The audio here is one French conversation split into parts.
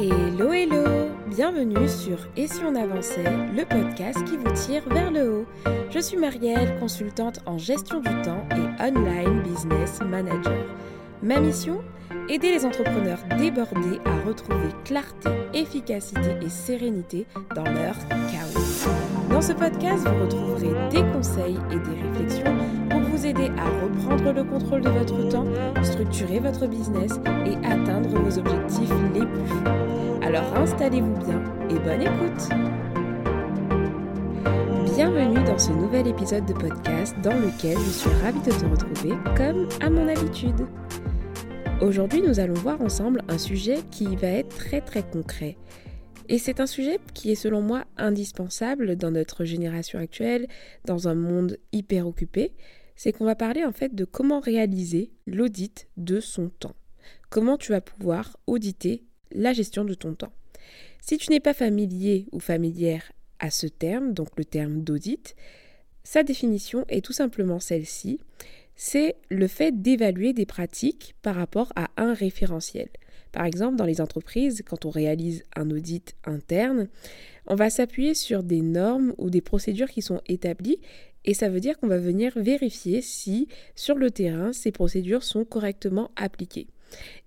Hello hello Bienvenue sur Et si on avançait, le podcast qui vous tire vers le haut. Je suis Marielle, consultante en gestion du temps et online business manager. Ma mission Aider les entrepreneurs débordés à retrouver clarté, efficacité et sérénité dans leur chaos. Dans ce podcast, vous retrouverez des conseils et des réflexions vous aider à reprendre le contrôle de votre temps, structurer votre business et atteindre vos objectifs les plus fous. Alors installez-vous bien et bonne écoute Bienvenue dans ce nouvel épisode de podcast dans lequel je suis ravie de te retrouver comme à mon habitude. Aujourd'hui, nous allons voir ensemble un sujet qui va être très très concret. Et c'est un sujet qui est selon moi indispensable dans notre génération actuelle, dans un monde hyper occupé. C'est qu'on va parler en fait de comment réaliser l'audit de son temps. Comment tu vas pouvoir auditer la gestion de ton temps. Si tu n'es pas familier ou familière à ce terme, donc le terme d'audit, sa définition est tout simplement celle-ci c'est le fait d'évaluer des pratiques par rapport à un référentiel. Par exemple, dans les entreprises, quand on réalise un audit interne, on va s'appuyer sur des normes ou des procédures qui sont établies et ça veut dire qu'on va venir vérifier si sur le terrain ces procédures sont correctement appliquées.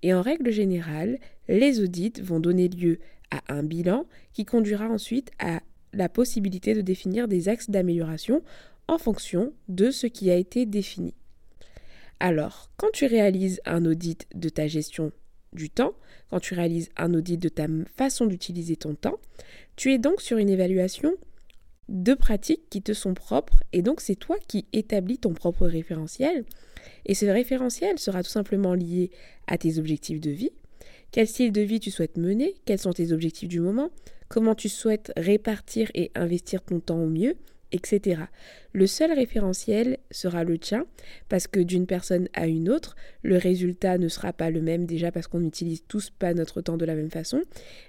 Et en règle générale, les audits vont donner lieu à un bilan qui conduira ensuite à la possibilité de définir des axes d'amélioration en fonction de ce qui a été défini. Alors, quand tu réalises un audit de ta gestion du temps, quand tu réalises un audit de ta façon d'utiliser ton temps, tu es donc sur une évaluation de pratiques qui te sont propres et donc c'est toi qui établis ton propre référentiel. Et ce référentiel sera tout simplement lié à tes objectifs de vie, quel style de vie tu souhaites mener, quels sont tes objectifs du moment, comment tu souhaites répartir et investir ton temps au mieux, etc. Le seul référentiel sera le tien parce que d'une personne à une autre, le résultat ne sera pas le même déjà parce qu'on n'utilise tous pas notre temps de la même façon.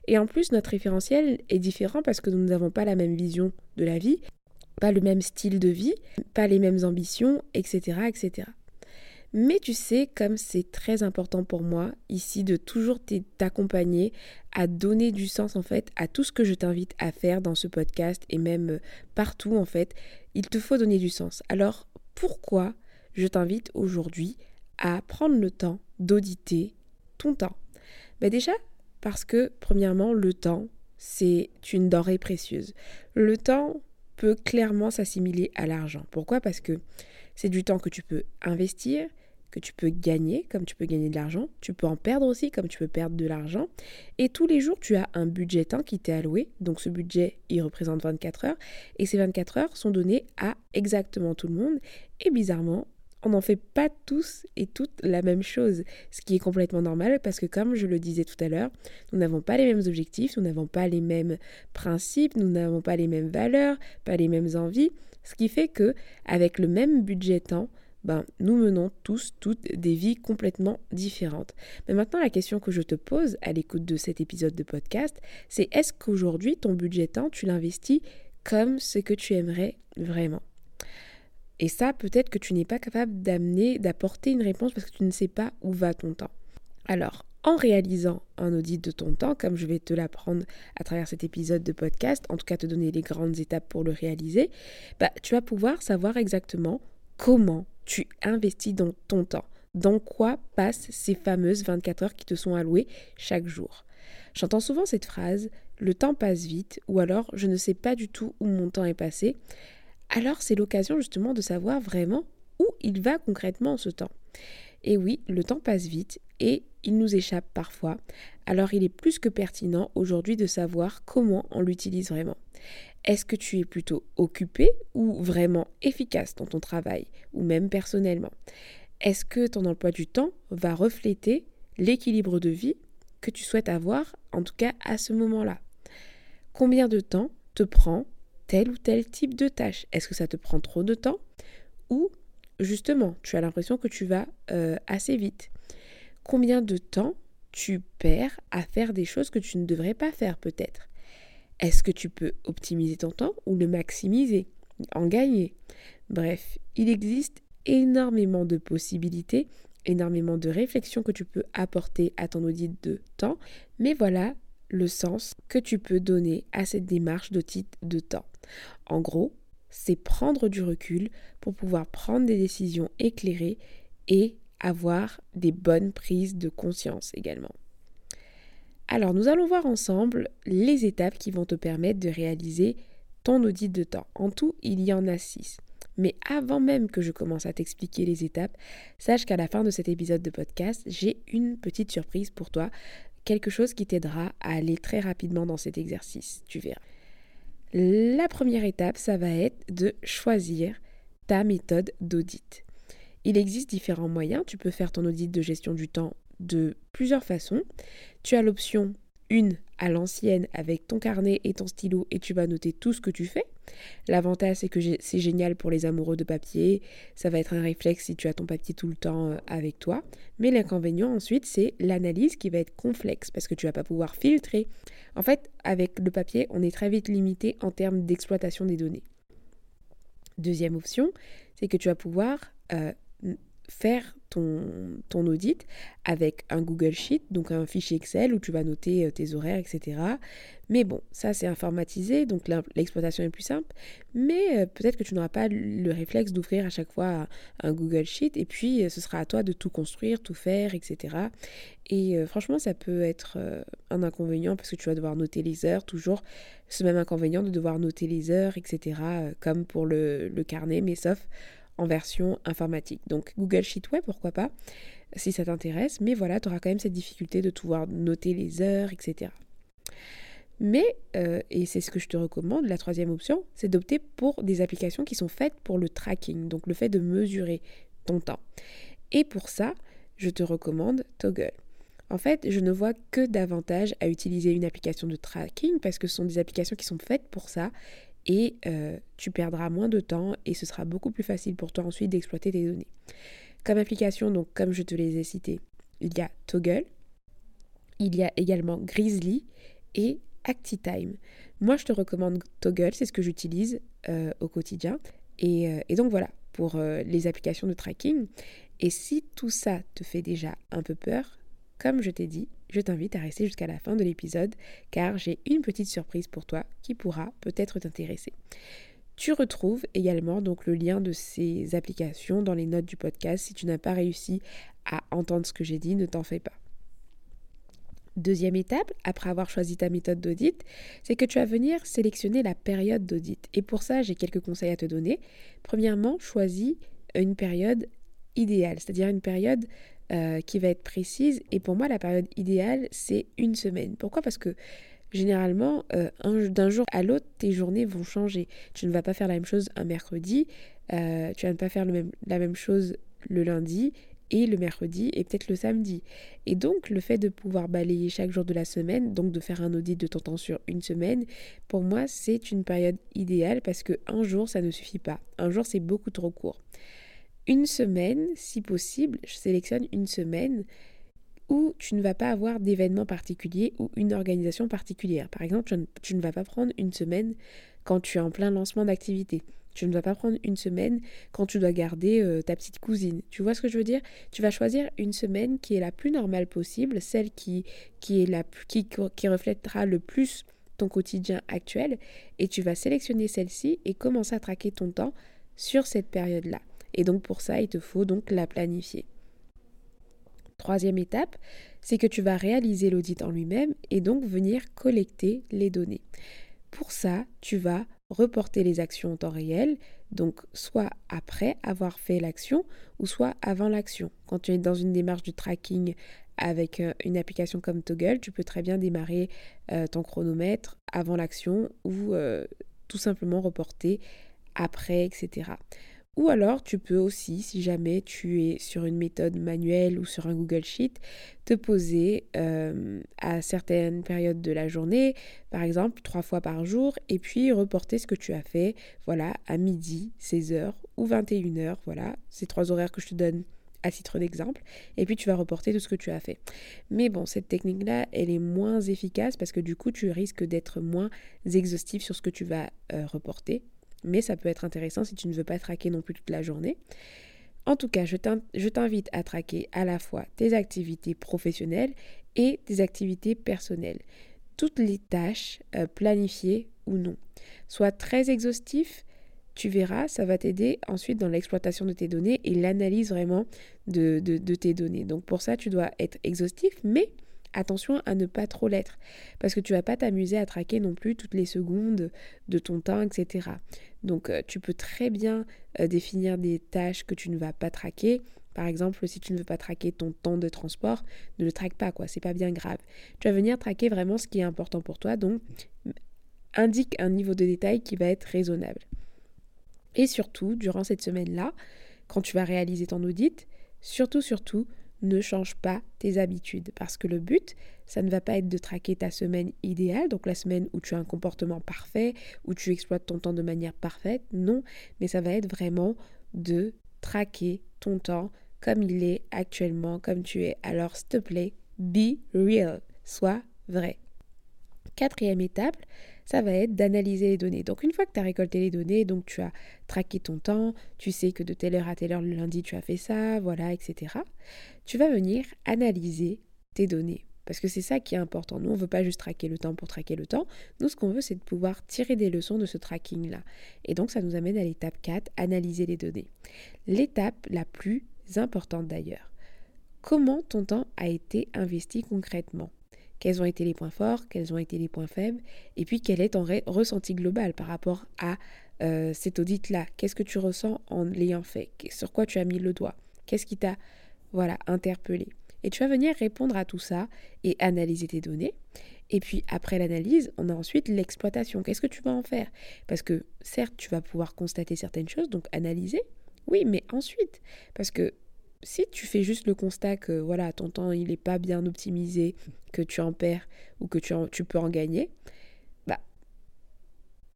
Et en plus, notre référentiel est différent parce que nous n'avons pas la même vision de la vie, pas le même style de vie, pas les mêmes ambitions, etc. etc. Mais tu sais, comme c'est très important pour moi ici de toujours t'accompagner à donner du sens en fait à tout ce que je t'invite à faire dans ce podcast et même euh, partout en fait, il te faut donner du sens. Alors pourquoi je t'invite aujourd'hui à prendre le temps d'auditer ton temps? Ben Déjà parce que premièrement, le temps, c'est une denrée précieuse. Le temps peut clairement s'assimiler à l'argent. Pourquoi? Parce que c'est du temps que tu peux investir, que tu peux gagner, comme tu peux gagner de l'argent. Tu peux en perdre aussi, comme tu peux perdre de l'argent. Et tous les jours, tu as un budget temps qui t'est alloué. Donc ce budget, il représente 24 heures. Et ces 24 heures sont données à exactement tout le monde. Et bizarrement, on n'en fait pas tous et toutes la même chose, ce qui est complètement normal parce que comme je le disais tout à l'heure, nous n'avons pas les mêmes objectifs, nous n'avons pas les mêmes principes, nous n'avons pas les mêmes valeurs, pas les mêmes envies, ce qui fait que avec le même budget temps, ben, nous menons tous toutes des vies complètement différentes. Mais maintenant, la question que je te pose à l'écoute de cet épisode de podcast, c'est est-ce qu'aujourd'hui, ton budget temps, tu l'investis comme ce que tu aimerais vraiment? Et ça, peut-être que tu n'es pas capable d'amener, d'apporter une réponse parce que tu ne sais pas où va ton temps. Alors, en réalisant un audit de ton temps, comme je vais te l'apprendre à travers cet épisode de podcast, en tout cas te donner les grandes étapes pour le réaliser, bah, tu vas pouvoir savoir exactement comment tu investis dans ton temps Dans quoi passent ces fameuses 24 heures qui te sont allouées chaque jour? J'entends souvent cette phrase le temps passe vite ou alors je ne sais pas du tout où mon temps est passé. Alors c'est l'occasion justement de savoir vraiment où il va concrètement ce temps. Et oui, le temps passe vite et il nous échappe parfois. Alors il est plus que pertinent aujourd'hui de savoir comment on l'utilise vraiment. Est-ce que tu es plutôt occupé ou vraiment efficace dans ton travail ou même personnellement? Est-ce que ton emploi du temps va refléter l'équilibre de vie que tu souhaites avoir, en tout cas à ce moment-là? Combien de temps te prend tel ou tel type de tâche? Est-ce que ça te prend trop de temps Ou justement, tu as l'impression que tu vas euh, assez vite. Combien de temps tu perds à faire des choses que tu ne devrais pas faire peut-être? Est-ce que tu peux optimiser ton temps ou le maximiser, en gagner? Bref, il existe énormément de possibilités, énormément de réflexions que tu peux apporter à ton audit de temps, mais voilà le sens que tu peux donner à cette démarche d'audit de temps. En gros, c'est prendre du recul pour pouvoir prendre des décisions éclairées et avoir des bonnes prises de conscience également. Alors, nous allons voir ensemble les étapes qui vont te permettre de réaliser ton audit de temps. En tout, il y en a six. Mais avant même que je commence à t'expliquer les étapes, sache qu'à la fin de cet épisode de podcast, j'ai une petite surprise pour toi, quelque chose qui t'aidera à aller très rapidement dans cet exercice, tu verras. La première étape, ça va être de choisir ta méthode d'audit. Il existe différents moyens, tu peux faire ton audit de gestion du temps de plusieurs façons. Tu as l'option une à l'ancienne avec ton carnet et ton stylo et tu vas noter tout ce que tu fais. L'avantage c'est que c'est génial pour les amoureux de papier, ça va être un réflexe si tu as ton papier tout le temps euh, avec toi. Mais l'inconvénient ensuite c'est l'analyse qui va être complexe parce que tu vas pas pouvoir filtrer. En fait avec le papier on est très vite limité en termes d'exploitation des données. Deuxième option c'est que tu vas pouvoir euh, faire ton, audit avec un Google Sheet, donc un fichier Excel où tu vas noter euh, tes horaires, etc. Mais bon, ça c'est informatisé, donc l'exploitation est plus simple. Mais euh, peut-être que tu n'auras pas le réflexe d'ouvrir à chaque fois un Google Sheet et puis euh, ce sera à toi de tout construire, tout faire, etc. Et franchement, ça peut être un inconvénient parce que tu vas devoir noter les heures, toujours ce même inconvénient de devoir noter les heures, etc. comme pour le, le carnet, mais sauf en version informatique. Donc Google Sheet, ouais, pourquoi pas, si ça t'intéresse, mais voilà, tu auras quand même cette difficulté de pouvoir noter les heures, etc. Mais, euh, et c'est ce que je te recommande, la troisième option, c'est d'opter pour des applications qui sont faites pour le tracking, donc le fait de mesurer ton temps. Et pour ça, je te recommande Toggle. En fait, je ne vois que davantage à utiliser une application de tracking parce que ce sont des applications qui sont faites pour ça et euh, tu perdras moins de temps et ce sera beaucoup plus facile pour toi ensuite d'exploiter tes données. Comme application, donc comme je te les ai citées, il y a Toggle, il y a également Grizzly et ActiTime. Moi, je te recommande Toggle, c'est ce que j'utilise euh, au quotidien. Euh, et, donc voilà, pour les applications de tracking. Et si tout ça te fait déjà un peu peur, comme je t'ai dit, je t'invite à rester jusqu'à la fin de l'épisode car j'ai une petite surprise pour toi qui pourra peut-être t'intéresser. Tu retrouves également donc le lien de ces applications dans les notes du podcast. Si tu n'as pas réussi à entendre ce que j'ai dit, ne t'en fais pas. Deuxième étape, après avoir choisi ta méthode d'audit, c'est que tu vas venir sélectionner la période d'audit. Et pour ça, j'ai quelques conseils à te donner. Premièrement, choisis une période idéale, c'est-à-dire une période euh, qui va être précise. Et pour moi, la période idéale, c'est une semaine. Pourquoi? Parce que généralement, euh, d'un jour à l'autre, tes journées vont changer. Tu ne vas pas faire la même chose un mercredi, euh, tu vas ne pas faire la même chose le lundi et le mercredi et peut-être le samedi. Et donc le fait de pouvoir balayer chaque jour de la semaine, donc de faire un audit de ton temps sur une semaine, pour moi c'est une période idéale parce que un jour ça ne suffit pas. Un jour c'est beaucoup trop court une semaine, si possible, je sélectionne une semaine où tu ne vas pas avoir d'événement particulier ou une organisation particulière. Par exemple, tu ne vas pas prendre une semaine quand tu es en plein lancement d'activité. Tu ne vas pas prendre une semaine quand tu dois garder euh, ta petite cousine. Tu vois ce que je veux dire? Tu vas choisir une semaine qui est la plus normale possible, celle qui, qui, est la, qui, qui reflètera le plus ton quotidien actuel, et tu vas sélectionner celle-ci et commencer à traquer ton temps sur cette période-là. Et donc pour ça, il te faut donc la planifier. Troisième étape, c'est que tu vas réaliser l'audit en lui-même et donc venir collecter les données. Pour ça, tu vas reporter les actions en temps réel, donc soit après avoir fait l'action ou soit avant l'action. Quand tu es dans une démarche de tracking avec euh, une application comme Toggle, tu peux très bien démarrer euh, ton chronomètre avant l'action ou euh, tout simplement reporter après, etc. Ou alors tu peux aussi, si jamais tu es sur une méthode manuelle ou sur un Google Sheet, te poser euh, à certaines périodes de la journée, par exemple trois fois par jour, et puis reporter ce que tu as fait, voilà, à midi, 16h ou 21h, voilà, ces trois horaires que je te donne à titre d'exemple, et puis tu vas reporter tout ce que tu as fait. Mais bon, cette technique-là, elle est moins efficace parce que du coup, tu risques d'être moins exhaustif sur ce que tu vas euh, reporter mais ça peut être intéressant si tu ne veux pas traquer non plus toute la journée. En tout cas, je t'invite à traquer à la fois tes activités professionnelles et tes activités personnelles. toutes les tâches euh, planifiées ou non. Sois très exhaustif, tu verras, ça va t'aider ensuite dans l'exploitation de tes données et l'analyse vraiment de, de, tes données. Donc pour ça, tu dois être exhaustif, mais attention à ne pas trop l'être, parce que tu vas pas t'amuser à traquer non plus toutes les secondes de ton temps, etc. Donc euh, tu peux très bien euh, définir des tâches que tu ne vas pas traquer. Par exemple, si tu ne veux pas traquer ton temps de transport, ne le traque pas, quoi, c'est pas bien grave. Tu vas venir traquer vraiment ce qui est important pour toi, donc indique un niveau de détail qui va être raisonnable. Et surtout, durant cette semaine-là, quand tu vas réaliser ton audit, surtout, surtout, ne change pas tes habitudes. Parce que le but, ça ne va pas être de traquer ta semaine idéale, donc la semaine où tu as un comportement parfait, où tu exploites ton temps de manière parfaite. Non, mais ça va être vraiment de traquer ton temps comme il est actuellement, comme tu es. Alors, s'il te plaît, be real, sois vrai. Quatrième étape, ça va être d'analyser les données. Donc une fois que tu as récolté les données, donc tu as traqué ton temps, tu sais que de telle heure à telle heure le lundi tu as fait ça, voilà, etc. Tu vas venir analyser tes données. Parce que c'est ça qui est important. Nous, on ne veut pas juste traquer le temps pour traquer le temps. Nous, ce qu'on veut, c'est de pouvoir tirer des leçons de ce tracking-là. Et donc, ça nous amène à l'étape 4, analyser les données. L'étape la plus importante d'ailleurs. Comment ton temps a été investi concrètement? Quels ont été les points forts, quels ont été les points faibles, et puis quel est ton ressenti global par rapport à euh, cet audit-là. Qu'est-ce que tu ressens en l'ayant fait? Sur quoi tu as mis le doigt? Qu'est-ce qui t'a voilà, interpellé? Et tu vas venir répondre à tout ça et analyser tes données. Et puis après l'analyse, on a ensuite l'exploitation. Qu'est-ce que tu vas en faire? Parce que certes, tu vas pouvoir constater certaines choses, donc analyser. Oui, mais ensuite, parce que si tu fais juste le constat que voilà, ton temps il n'est pas bien optimisé, que tu en perds ou que tu, peux en gagner, bah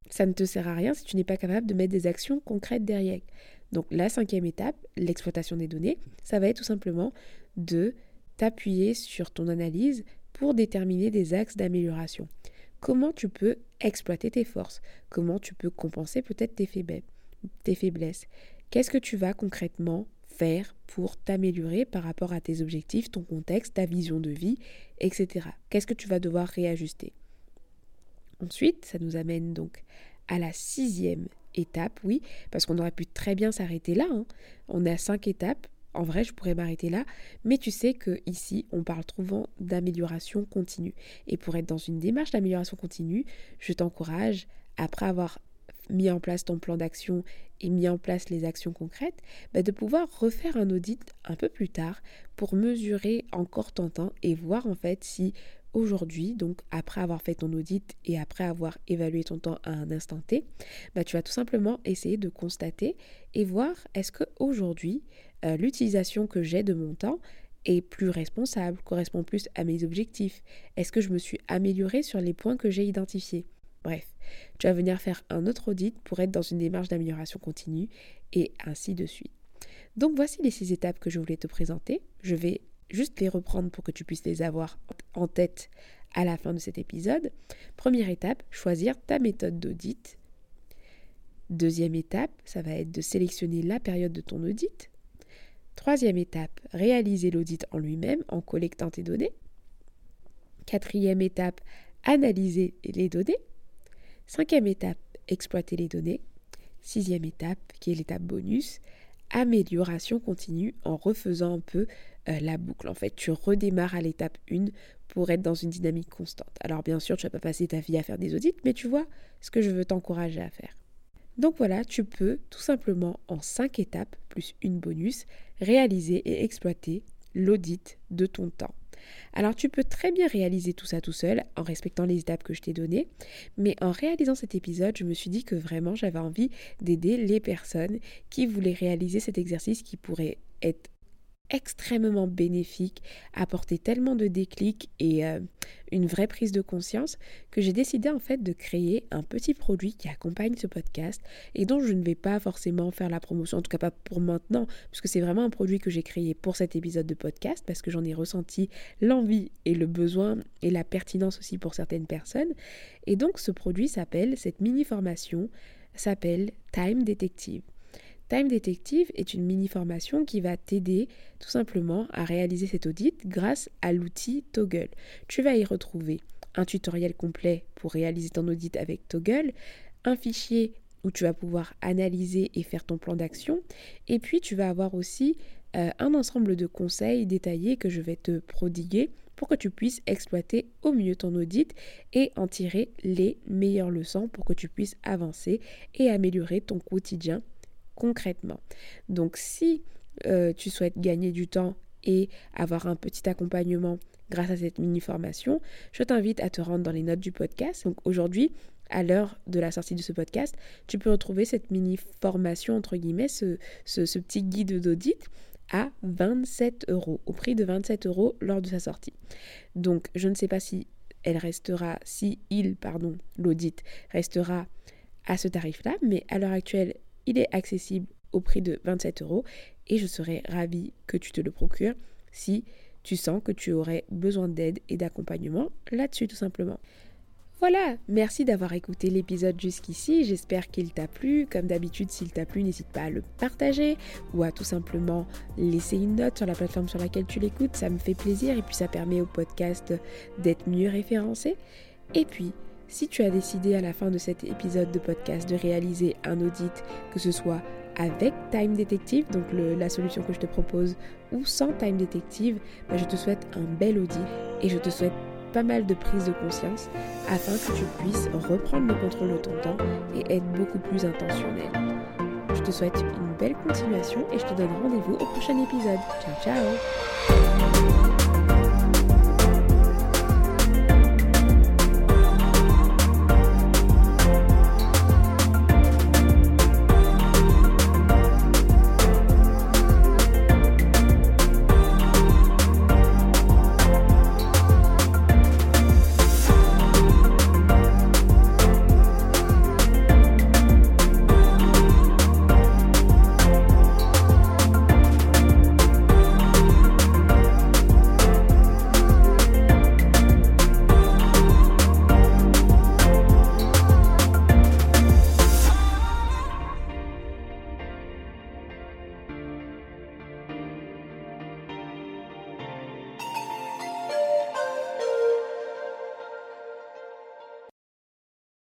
ça ne te sert à rien si tu n'es pas capable de mettre des actions concrètes derrière. Donc la cinquième étape, l'exploitation des données, ça va être tout simplement de t'appuyer sur ton analyse pour déterminer des axes d'amélioration. Comment tu peux exploiter tes forces? Comment tu peux compenser peut-être tes faiblesses? Qu'est-ce que tu vas concrètement faire pour t'améliorer par rapport à tes objectifs, ton contexte, ta vision de vie, etc. Qu'est-ce que tu vas devoir réajuster? Ensuite, ça nous amène donc à la sixième étape, oui, parce qu'on aurait pu très bien s'arrêter là. Hein. On est à cinq étapes. En vrai, je pourrais m'arrêter là, mais tu sais que ici, on parle souvent d'amélioration continue. Et pour être dans une démarche d'amélioration continue, je t'encourage, après avoir mis en place ton plan d'action et mis en place les actions concrètes, bah, de pouvoir refaire un audit un peu plus tard pour mesurer encore ton temps et voir en fait si aujourd'hui, donc après avoir fait ton audit et après avoir évalué ton temps à un instant T, bah, tu vas tout simplement essayer de constater et voir est-ce que aujourd'hui euh, l'utilisation que j'ai de mon temps est plus responsable, correspond plus à mes objectifs. Est-ce que je me suis améliorée sur les points que j'ai identifiés? Bref, tu vas venir faire un autre audit pour être dans une démarche d'amélioration continue et ainsi de suite. Donc voici les six étapes que je voulais te présenter. Je vais juste les reprendre pour que tu puisses les avoir en tête à la fin de cet épisode. Première étape, choisir ta méthode d'audit. Deuxième étape, ça va être de sélectionner la période de ton audit. Troisième étape, réaliser l'audit en lui-même en collectant tes données. Quatrième étape, analyser les données. Cinquième étape, exploiter les données. Sixième étape, qui est l'étape bonus, amélioration continue en refaisant un peu euh, la boucle. En fait, tu redémarres à l'étape 1 pour être dans une dynamique constante. Alors bien sûr, tu vas pas passer ta vie à faire des audits, mais tu vois ce que je veux t'encourager à faire. Donc voilà, tu peux tout simplement en 5 étapes, plus une bonus, réaliser et exploiter l'audit de ton temps. Alors tu peux très bien réaliser tout ça tout seul en respectant les étapes que je t'ai données, mais en réalisant cet épisode, je me suis dit que vraiment j'avais envie d'aider les personnes qui voulaient réaliser cet exercice qui pourrait être extrêmement bénéfique, apporter tellement de déclics et euh, une vraie prise de conscience que j'ai décidé en fait de créer un petit produit qui accompagne ce podcast et dont je ne vais pas forcément faire la promotion, en tout cas pas pour maintenant, parce que c'est vraiment un produit que j'ai créé pour cet épisode de podcast parce que j'en ai ressenti l'envie et le besoin et la pertinence aussi pour certaines personnes. Et donc ce produit s'appelle, cette mini formation s'appelle Time Detective. Time Detective est une mini-formation qui va t'aider tout simplement à réaliser cet audit grâce à l'outil Toggle. Tu vas y retrouver un tutoriel complet pour réaliser ton audit avec Toggle, un fichier où tu vas pouvoir analyser et faire ton plan d'action. Et puis tu vas avoir aussi euh, un ensemble de conseils détaillés que je vais te prodiguer pour que tu puisses exploiter au mieux ton audit et en tirer les meilleures leçons pour que tu puisses avancer et améliorer ton quotidien concrètement. Donc si euh, tu souhaites gagner du temps et avoir un petit accompagnement grâce à cette mini formation, je t'invite à te rendre dans les notes du podcast. Donc aujourd'hui, à l'heure de la sortie de ce podcast, tu peux retrouver cette mini formation, entre guillemets, ce, ce, petit guide d'audit à 27 euros, au prix de 27 euros lors de sa sortie. Donc, je ne sais pas si elle restera, si il, pardon, l'audit restera à ce tarif-là, mais à l'heure actuelle, il est accessible au prix de 27 euros et je serais ravie que tu te le procures si tu sens que tu aurais besoin d'aide et d'accompagnement là-dessus tout simplement. Voilà, merci d'avoir écouté l'épisode jusqu'ici, j'espère qu'il t'a plu. Comme d'habitude, s'il t'a plu, n'hésite pas à le partager ou à tout simplement laisser une note sur la plateforme sur laquelle tu l'écoutes, ça me fait plaisir et puis ça permet au podcast d'être mieux référencé. Et puis, si tu as décidé à la fin de cet épisode de podcast de réaliser un audit, que ce soit avec Time Detective, donc la solution que je te propose, ou sans Time Detective, bah, je te souhaite un bel audit et je te souhaite pas mal de prise de conscience afin que tu puisses reprendre le contrôle de ton temps et être beaucoup plus intentionnel. Je te souhaite une belle continuation et je te donne rendez-vous au prochain épisode. Ciao ciao